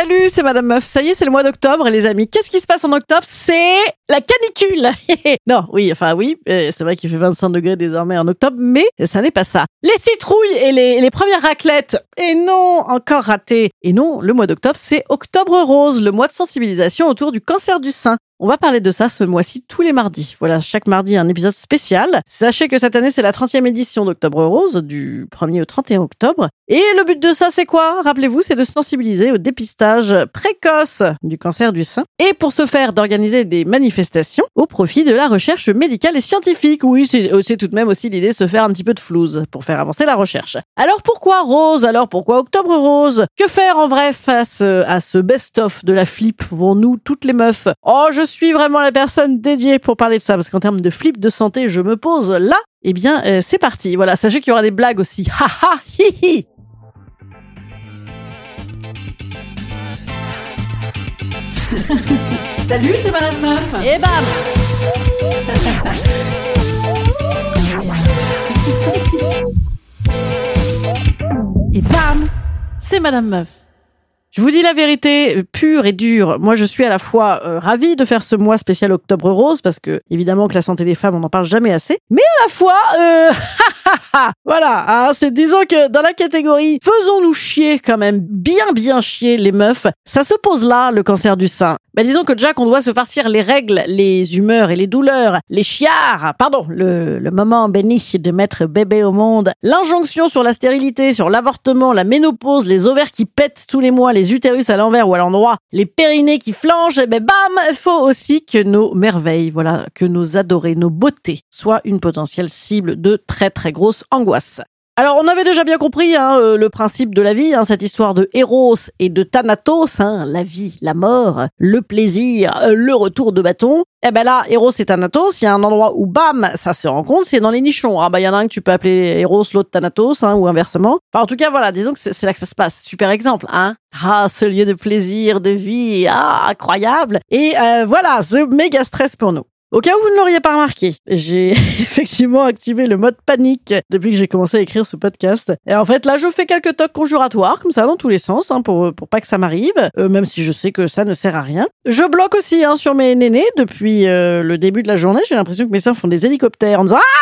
Salut, c'est Madame Meuf. Ça y est, c'est le mois d'octobre, les amis. Qu'est-ce qui se passe en octobre? C'est la canicule. non, oui, enfin oui, euh, c'est vrai qu'il fait 25 degrés désormais en octobre, mais ça n'est pas ça. Les citrouilles et les, les premières raclettes. Et non, encore raté. Et non, le mois d'octobre, c'est Octobre Rose, le mois de sensibilisation autour du cancer du sein. On va parler de ça ce mois-ci tous les mardis. Voilà, chaque mardi un épisode spécial. Sachez que cette année c'est la 30e édition d'Octobre Rose, du 1er au 31 octobre. Et le but de ça c'est quoi? Rappelez-vous, c'est de sensibiliser au dépistage précoce du cancer du sein. Et pour ce faire, d'organiser des manifestations au profit de la recherche médicale et scientifique. Oui, c'est c'est tout de même aussi l'idée de se faire un petit peu de flouze pour faire avancer la recherche. Alors pourquoi Rose? Alors pourquoi Octobre Rose? Que faire en vrai face à ce best-of de la flip pour nous, toutes les meufs? Oh, suis vraiment la personne dédiée pour parler de ça, parce qu'en termes de flip de santé, je me pose là. Eh bien, euh, c'est parti. Voilà, sachez qu'il y aura des blagues aussi. Ha ha, hi hi. Salut, c'est Madame Meuf. Et bam Et bam C'est Madame Meuf. Je vous dis la vérité pure et dure. Moi, je suis à la fois euh, ravie de faire ce mois spécial Octobre Rose parce que évidemment que la santé des femmes, on n'en parle jamais assez. Mais à la fois, euh, voilà, hein, c'est disons que dans la catégorie faisons-nous chier quand même, bien bien chier les meufs. Ça se pose là le cancer du sein. Ben disons que déjà qu'on doit se farcir les règles, les humeurs et les douleurs, les chiards, pardon, le, le moment béni de mettre bébé au monde, l'injonction sur la stérilité, sur l'avortement, la ménopause, les ovaires qui pètent tous les mois, les utérus à l'envers ou à l'endroit, les périnées qui flanchent, et ben bam, faut aussi que nos merveilles, voilà, que nos adorés, nos beautés soient une potentielle cible de très très grosses angoisses. Alors, on avait déjà bien compris hein, euh, le principe de la vie, hein, cette histoire de Eros et de Thanatos, hein, la vie, la mort, le plaisir, euh, le retour de bâton. Eh ben là, Eros et Thanatos, il y a un endroit où bam, ça se rencontre, c'est dans les nichons. Ah bah il y en a un que tu peux appeler Eros, l'autre Thanatos, hein, ou inversement. Enfin, en tout cas, voilà, disons que c'est là que ça se passe. Super exemple, hein. Ah, ce lieu de plaisir, de vie, ah, incroyable. Et euh, voilà, ce méga stress pour nous. Au cas où vous ne l'auriez pas remarqué, j'ai effectivement activé le mode panique depuis que j'ai commencé à écrire ce podcast. Et en fait, là, je fais quelques tocs conjuratoires, comme ça, dans tous les sens, hein, pour, pour pas que ça m'arrive, euh, même si je sais que ça ne sert à rien. Je bloque aussi hein, sur mes nénés depuis euh, le début de la journée. J'ai l'impression que mes seins font des hélicoptères en disant Ah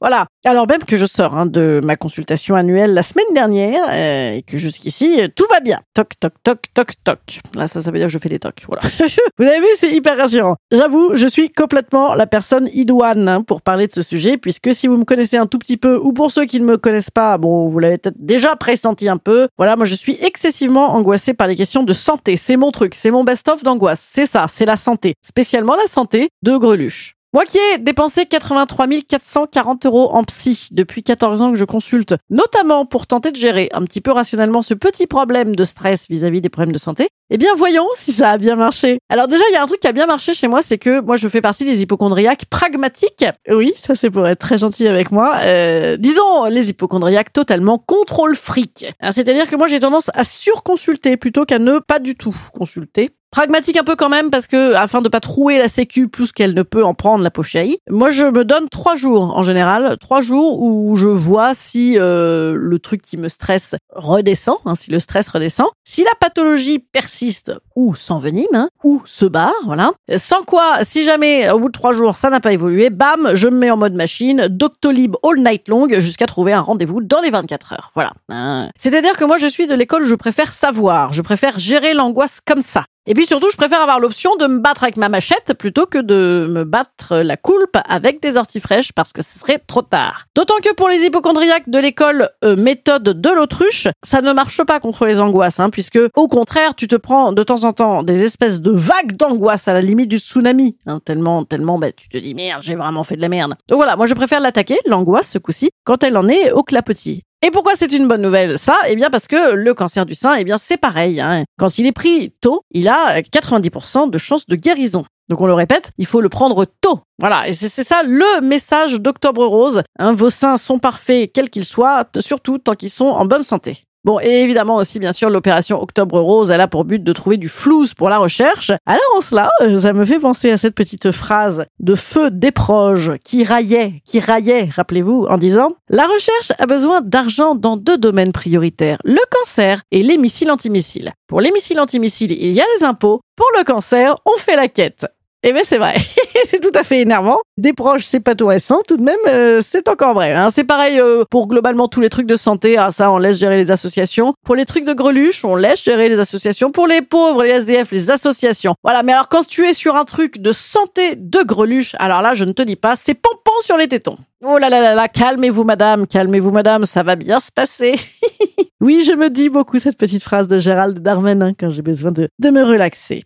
Voilà. Alors même que je sors hein, de ma consultation annuelle la semaine dernière euh, et que jusqu'ici, euh, tout va bien. Toc, toc, toc, toc, toc. Là, ça, ça veut dire que je fais des tocs. Voilà. vous avez vu, c'est hyper rassurant. J'avoue, je suis complètement la personne idoine hein, pour parler de ce sujet, puisque si vous me connaissez un tout petit peu, ou pour ceux qui ne me connaissent pas, bon, vous l'avez peut-être déjà pressenti un peu. Voilà, moi, je suis excessivement angoissée par les questions de santé. C'est mon truc, c'est mon best-of d'angoisse. C'est ça, c'est la santé. Spécialement la santé de Greluche. Moi qui ai dépensé 83 440 euros en psy depuis 14 ans que je consulte, notamment pour tenter de gérer un petit peu rationnellement ce petit problème de stress vis-à-vis des problèmes de santé, eh bien voyons si ça a bien marché. Alors déjà, il y a un truc qui a bien marché chez moi, c'est que moi je fais partie des hypochondriaques pragmatiques. Oui, ça c'est pour être très gentil avec moi. Euh, disons les hypochondriaques totalement contrôle fric. C'est-à-dire que moi j'ai tendance à surconsulter plutôt qu'à ne pas du tout consulter. Pragmatique un peu quand même parce que afin de pas trouer la sécu plus qu'elle ne peut en prendre la pochaï, moi je me donne trois jours en général, trois jours où je vois si euh, le truc qui me stresse redescend, hein, si le stress redescend, si la pathologie persiste ou s'envenime hein, ou se barre, voilà. Sans quoi, si jamais au bout de trois jours ça n'a pas évolué, bam, je me mets en mode machine, Doctolib all night long jusqu'à trouver un rendez-vous dans les 24 heures, voilà. Hein. C'est-à-dire que moi je suis de l'école je préfère savoir, je préfère gérer l'angoisse comme ça. Et puis surtout, je préfère avoir l'option de me battre avec ma machette plutôt que de me battre la coulpe avec des orties fraîches parce que ce serait trop tard. D'autant que pour les hypochondriaques de l'école euh, méthode de l'autruche, ça ne marche pas contre les angoisses, hein, puisque au contraire, tu te prends de temps en temps des espèces de vagues d'angoisse à la limite du tsunami, hein, tellement, tellement, bah, tu te dis merde, j'ai vraiment fait de la merde. Donc voilà, moi je préfère l'attaquer, l'angoisse ce coup-ci, quand elle en est au clapotis. Et pourquoi c'est une bonne nouvelle Ça, eh bien parce que le cancer du sein, eh bien c'est pareil. Hein. Quand il est pris tôt, il a 90% de chances de guérison. Donc on le répète, il faut le prendre tôt. Voilà, et c'est ça le message d'Octobre Rose. Hein, vos seins sont parfaits, quels qu'ils soient, surtout tant qu'ils sont en bonne santé. Bon, et évidemment aussi, bien sûr, l'opération Octobre Rose, elle a pour but de trouver du flouze pour la recherche. Alors en cela, euh, ça me fait penser à cette petite phrase de Feu Desproges qui raillait, qui raillait, rappelez-vous, en disant « La recherche a besoin d'argent dans deux domaines prioritaires, le cancer et les missiles antimissile. Pour les missiles antimissile, il y a les impôts. Pour le cancer, on fait la quête. » Eh bien, c'est vrai. c'est tout à fait énervant. Des proches, c'est pas tout récent. Tout de même, euh, c'est encore vrai. Hein. C'est pareil euh, pour globalement tous les trucs de santé. Ah, ça, on laisse gérer les associations. Pour les trucs de greluche, on laisse gérer les associations. Pour les pauvres, les SDF, les associations. Voilà. Mais alors, quand tu es sur un truc de santé de greluche, alors là, je ne te dis pas, c'est pompon sur les tétons. Oh là là là là, calmez-vous, madame, calmez-vous, madame, ça va bien se passer. oui, je me dis beaucoup cette petite phrase de Gérald Darmanin quand j'ai besoin de, de me relaxer.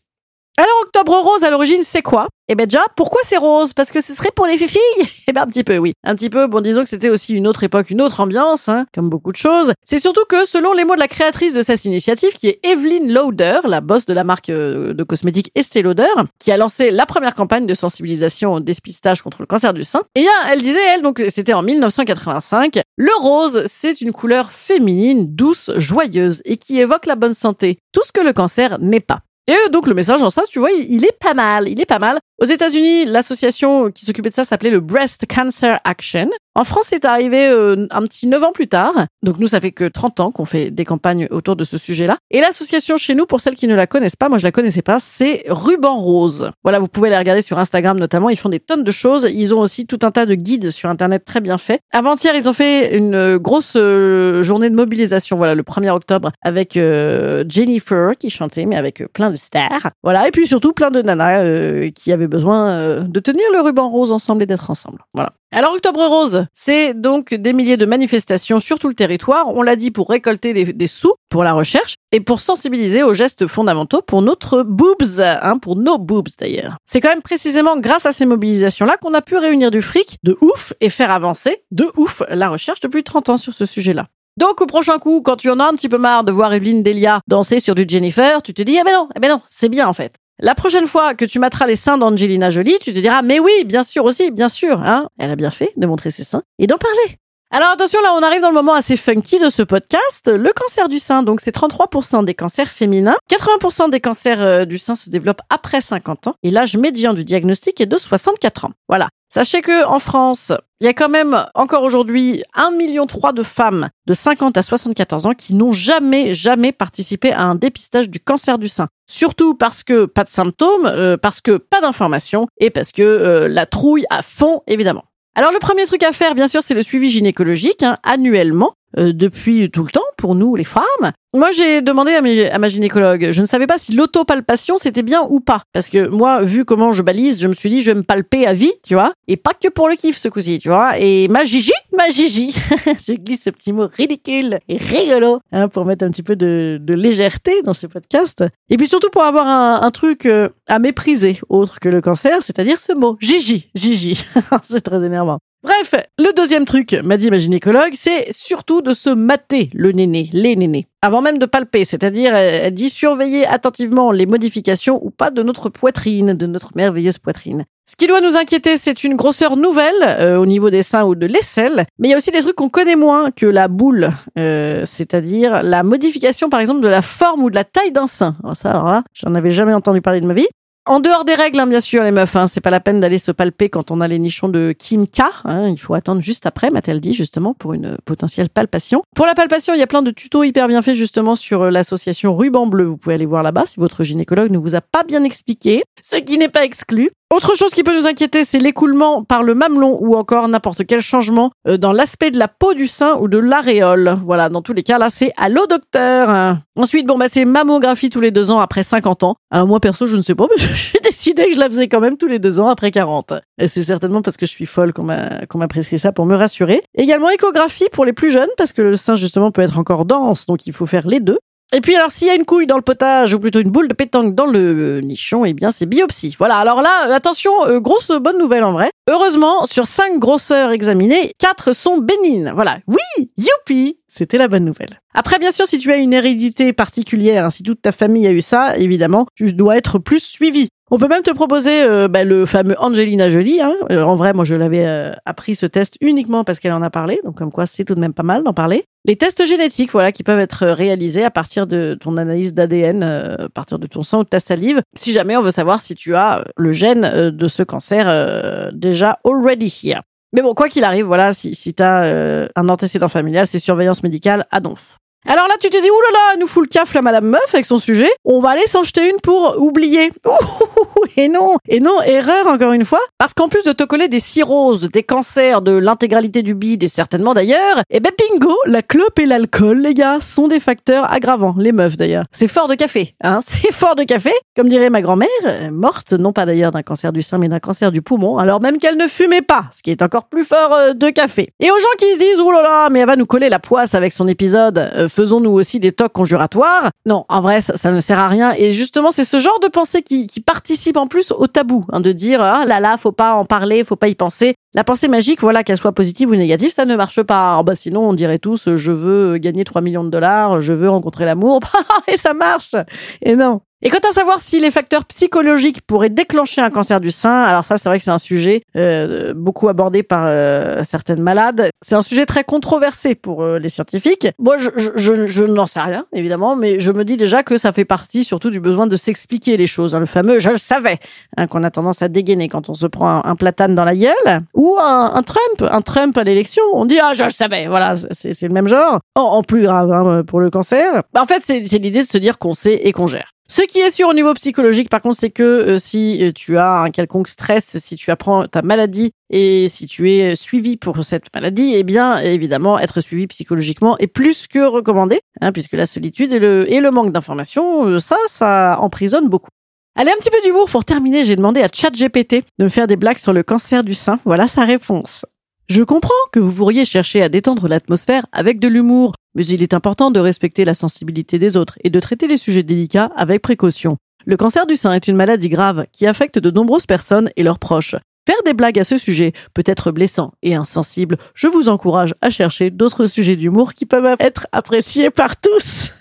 Alors, Octobre Rose, à l'origine, c'est quoi? Eh ben déjà, pourquoi c'est rose? Parce que ce serait pour les filles Eh ben un petit peu, oui. Un petit peu, bon, disons que c'était aussi une autre époque, une autre ambiance, hein, comme beaucoup de choses. C'est surtout que, selon les mots de la créatrice de cette initiative, qui est Evelyn Lauder, la boss de la marque euh, de cosmétiques Estée Lauder, qui a lancé la première campagne de sensibilisation au dépistage contre le cancer du sein, eh bien, elle disait, elle, donc c'était en 1985, le rose, c'est une couleur féminine, douce, joyeuse, et qui évoque la bonne santé, tout ce que le cancer n'est pas. Et donc le message en ça, tu vois, il est pas mal, il est pas mal. Aux États-Unis, l'association qui s'occupait de ça s'appelait le Breast Cancer Action. En France, c'est arrivé euh, un petit 9 ans plus tard. Donc nous, ça fait que 30 ans qu'on fait des campagnes autour de ce sujet-là. Et l'association chez nous, pour celles qui ne la connaissent pas, moi je la connaissais pas, c'est Ruban Rose. Voilà, vous pouvez les regarder sur Instagram notamment. Ils font des tonnes de choses. Ils ont aussi tout un tas de guides sur Internet très bien faits. Avant-hier, ils ont fait une euh, grosse euh, journée de mobilisation. Voilà, le 1er octobre avec Jennifer qui chantait, mais avec plein de stars. Voilà, et puis surtout plein de nanas qui avaient besoin euh, de tenir le ruban rose ensemble et d'être ensemble. Voilà. Alors Octobre Rose, c'est donc des milliers de manifestations sur tout le territoire, on l'a dit pour récolter des, sous pour la recherche et pour sensibiliser aux gestes fondamentaux pour notre boobs, hein, pour nos boobs d'ailleurs. C'est quand même précisément grâce à ces mobilisations-là qu'on a pu réunir du fric de ouf et faire avancer de ouf la recherche depuis 30 ans sur ce sujet-là. Donc au prochain coup, quand tu en as un petit peu marre de voir Evelyne Delia danser sur du Jennifer, tu te dis, eh ben non, eh ben non, c'est bien en fait. La prochaine fois que tu mettras les seins d'Angelina Jolie, tu te diras, mais oui, bien sûr aussi, bien sûr, hein. Elle a bien fait de montrer ses seins et d'en parler. Alors attention, là, on arrive dans le moment assez funky de ce podcast. Le cancer du sein, donc c'est 33% des cancers féminins. 80% des cancers euh, du sein se développent après 50 ans. Et l'âge médian du diagnostic est de 64 ans. Voilà. Sachez que en France, il y a quand même encore aujourd'hui 1,3 million de femmes de 50 à 74 ans qui n'ont jamais, jamais participé à un dépistage du cancer du sein. Surtout parce que pas de symptômes, euh, parce que pas d'informations et parce que euh, la trouille à fond, évidemment. Alors le premier truc à faire, bien sûr, c'est le suivi gynécologique, hein, annuellement. Euh, depuis tout le temps pour nous les femmes. Moi j'ai demandé à, ma gynécologue, je ne savais pas si l'autopalpation c'était bien ou pas. Parce que moi, vu comment je balise, je me suis dit je vais me palper à vie, tu vois. Et pas que pour le kiff ce coup-ci, tu vois. Et ma Gigi, ma Gigi, je glisse ce petit mot ridicule et rigolo hein, pour mettre un petit peu de, légèreté dans ce podcast. Et puis surtout pour avoir un, truc euh, à mépriser autre que le cancer, c'est-à-dire ce mot, Gigi, Gigi. c'est très énervant. Bref, le deuxième truc, m'a dit ma gynécologue, c'est surtout de se mater le néné, les nénés, avant même de palper, c'est-à-dire, elle dit surveiller attentivement les modifications ou pas de notre poitrine, de notre merveilleuse poitrine. Ce qui doit nous inquiéter, c'est une grosseur nouvelle euh, au niveau des seins ou de l'aisselle, mais il y a aussi des trucs qu'on connaît moins que la boule, euh, c'est-à-dire la modification par exemple de la forme ou de la taille d'un sein. ça, alors là, j'en avais jamais entendu parler de ma vie. En dehors des règles, hein, bien sûr, les meufs, hein, c'est pas la peine d'aller se palper quand on a les nichons de Kim K. Hein, il faut attendre juste après, m'a-t-elle dit, justement, pour une potentielle palpation. Pour la palpation, il y a plein de tutos hyper bien faits, justement, sur euh, l'association Ruban Bleu. Vous pouvez aller voir là-bas si votre gynécologue ne vous a pas bien expliqué, ce qui n'est pas exclu. Autre chose qui peut nous inquiéter, c'est l'écoulement par le mamelon ou encore n'importe quel changement euh, dans l'aspect de la peau du sein ou de l'aréole. Voilà, dans tous les cas, là, c'est allô docteur. Ensuite, bon, bah, c'est mammographie tous les deux ans après 50 ans. Euh, moi, perso, je ne sais pas, mais j'ai décidé que je la faisais quand même tous les deux ans après 40. Et c'est certainement parce que je suis folle qu'on m'a, qu'on m'a prescrit ça pour me rassurer. Également, échographie pour les plus jeunes parce que le sein, justement, peut être encore dense, donc il faut faire les deux. Et puis alors s'il y a une couille dans le potage ou plutôt une boule de pétanque dans le nichon, eh bien c'est biopsie. Voilà, alors là, attention, euh, grosse bonne nouvelle en vrai. Heureusement, sur cinq grosseurs examinées, quatre sont bénines. Voilà, oui, youpi c'était la bonne nouvelle. Après, bien sûr, si tu as une hérédité particulière, si toute ta famille a eu ça, évidemment, tu dois être plus suivi. On peut même te proposer euh, bah, le fameux Angelina Jolie. Hein. Euh, en vrai, moi, je l'avais euh, appris ce test uniquement parce qu'elle en a parlé. Donc, comme quoi, c'est tout de même pas mal d'en parler. Les tests génétiques, voilà, qui peuvent être réalisés à partir de ton analyse d'ADN, à partir de ton sang ou de ta salive, si jamais on veut savoir si tu as le gène de ce cancer déjà already here. Mais bon, quoi qu'il arrive, voilà, si, si tu as un antécédent familial, c'est surveillance médicale à donf. Alors là, tu te dis, oulala, elle nous fout le caf, la Madame Meuf, avec son sujet. On va aller s'en jeter une pour oublier. et non, et non, erreur encore une fois. Parce qu'en plus de te coller des cirrhoses, des cancers, de l'intégralité du bide, et certainement d'ailleurs, eh ben bingo, la clope et l'alcool, les gars, sont des facteurs aggravants. Les meufs d'ailleurs. C'est fort de café, hein. C'est fort de café. Comme dirait ma grand-mère, morte, non pas d'ailleurs d'un cancer du sein, mais d'un cancer du poumon, alors même qu'elle ne fumait pas, ce qui est encore plus fort euh, de café. Et aux gens qui se disent, oulala, mais elle va nous coller la poisse avec son épisode, euh, faisons-nous aussi des tocs conjuratoires? Non, en vrai, ça, ne sert à rien. Et justement, c'est ce genre de pensée qui, participe en plus au tabou, hein, de dire ah là là, faut pas en parler, faut pas y penser. La pensée magique, voilà, qu'elle soit positive ou négative, ça ne marche pas. Ah, bah sinon, on dirait tous, je veux gagner 3 millions de dollars, je veux rencontrer l'amour, et ça marche. Et non. Et quant à savoir si les facteurs psychologiques pourraient déclencher un cancer du sein, alors ça c'est vrai que c'est un sujet euh, beaucoup abordé par euh, certaines malades. C'est un sujet très controversé pour euh, les scientifiques. Moi je, je, je, n'en sais rien évidemment, mais je me dis déjà que ça fait partie surtout du besoin de s'expliquer les choses. Hein, le fameux je le savais, hein, qu'on a tendance à dégainer quand on se prend un, platane dans la gueule, un, un, Trump, un Trump à l'élection. On dit ah je savais, voilà c'est le même genre. En, plus grave hein, pour le cancer. Bah, en fait c'est l'idée de se dire qu'on sait et qu'on gère. Ce qui est sûr au niveau psychologique, par contre, c'est que euh, si euh, tu as un quelconque stress, si tu apprends ta maladie et si tu es suivi pour cette maladie, eh bien, évidemment, être suivi psychologiquement est plus que recommandé, hein, puisque la solitude et le, et le manque d'information, euh, ça, ça emprisonne beaucoup. Allez, un petit peu d'humour pour terminer. J'ai demandé à ChatGPT de me faire des blagues sur le cancer du sein. Voilà sa réponse. Je comprends que vous pourriez chercher à détendre l'atmosphère avec de l'humour, mais il est important de respecter la sensibilité des autres et de traiter les sujets délicats avec précaution. Le cancer du sein est une maladie grave qui affecte de nombreuses personnes et leurs proches. Faire des blagues à ce sujet peut être blessant et insensible. Je vous encourage à chercher d'autres sujets d'humour qui peuvent être appréciés par tous.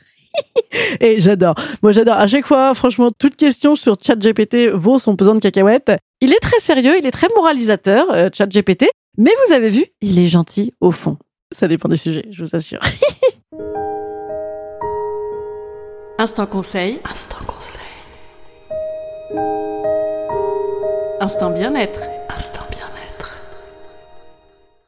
et j'adore. Moi, j'adore. À chaque fois, franchement, toute question sur ChatGPT vaut son pesant de cacahuètes. Il est très sérieux, il est très moralisateur, euh, ChatGPT, mais vous avez vu, il est gentil au fond. Ça dépend du sujet, je vous assure. Instant conseil. Instant conseil. Instant bien-être.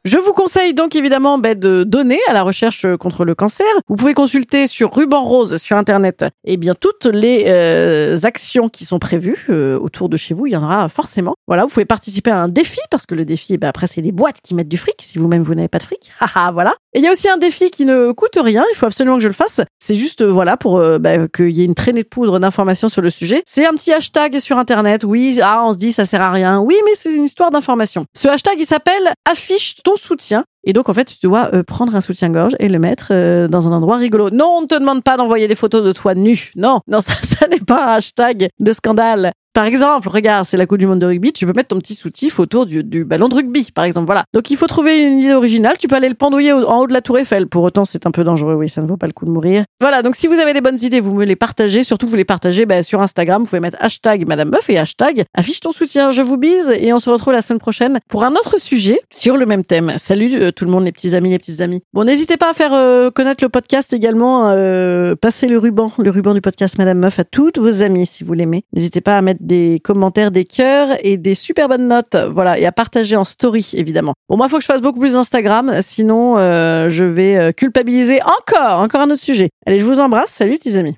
Je vous conseille donc évidemment ben, de donner à la recherche contre le cancer. Vous pouvez consulter sur Ruban Rose sur Internet eh bien, toutes les euh, actions qui sont prévues euh, autour de chez vous. Il y en aura forcément. Voilà, vous pouvez participer à un défi parce que le défi, eh ben, après, c'est des boîtes qui mettent du fric si vous-même vous, n'avez pas de fric. voilà. Et il y a aussi un défi qui ne coûte rien. Il faut absolument que je le fasse. C'est juste euh, voilà pour ben, qu'il y ait une traînée de poudre d'informations sur le sujet. C'est un petit hashtag sur Internet. Oui, ah, on se dit ça sert à rien. Oui, mais c'est une histoire d'information. Ce hashtag, il s'appelle affiche ton soutien. Et donc, en fait, tu dois euh, prendre un soutien-gorge et le mettre euh, dans un endroit rigolo. Non, on ne te demande pas d'envoyer des photos de toi nu. Non, non, ça, ça n'est pas un hashtag de scandale. Par exemple, regarde, c'est la Coupe du Monde de rugby, tu peux mettre ton petit soutif autour du, ballon de rugby, par exemple. Voilà. Donc il faut trouver une idée originale. Tu peux aller le pendouiller en haut de la Tour Eiffel. Pour autant, c'est un peu dangereux. Oui, ça ne vaut pas le coup de mourir. Voilà. Donc si vous avez des bonnes idées, vous me les partagez. Surtout, vous les partagez bah, sur Instagram. Vous pouvez mettre hashtag Madame Meuf et hashtag affiche ton soutien. Je vous bise et on se retrouve la semaine prochaine pour un autre sujet sur le même thème. Salut euh, tout le monde, les petits amis, les petites amies. Bon, n'hésitez pas à faire euh, connaître le podcast également. Euh, passez le ruban, le ruban du podcast Madame Meuf à toutes vos amies si vous l'aimez. N'hésitez pas à mettre des commentaires des cœurs et des super bonnes notes. Voilà, et à partager en story, évidemment. Bon, moi, il faut que je fasse beaucoup plus Instagram, sinon euh, je vais euh, culpabiliser encore, encore un autre sujet. Allez, je vous embrasse. Salut, petits amis.